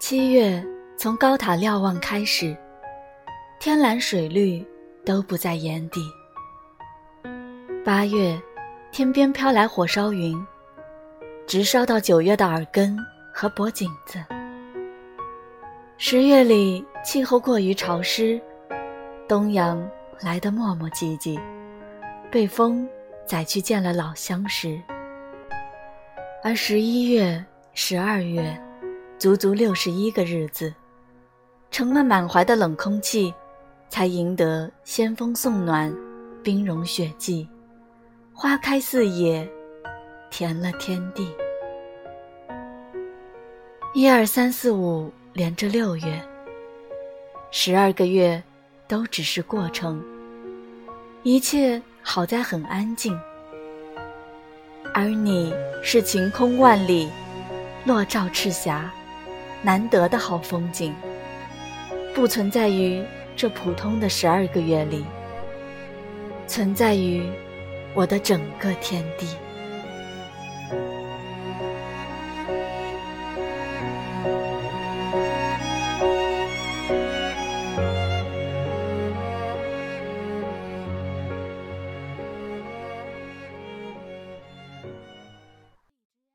七月从高塔瞭望开始，天蓝水绿都不在眼底。八月，天边飘来火烧云，直烧到九月的耳根和脖颈子。十月里，气候过于潮湿，东阳来得磨磨唧唧，被风载去见了老相识。而十一月、十二月，足足六十一个日子，盛了满怀的冷空气，才赢得仙风送暖，冰融雪霁，花开四野，甜了天地。一二三四五。连着六月，十二个月，都只是过程。一切好在很安静，而你是晴空万里，落照赤霞难得的好风景。不存在于这普通的十二个月里存在于我的整个天地。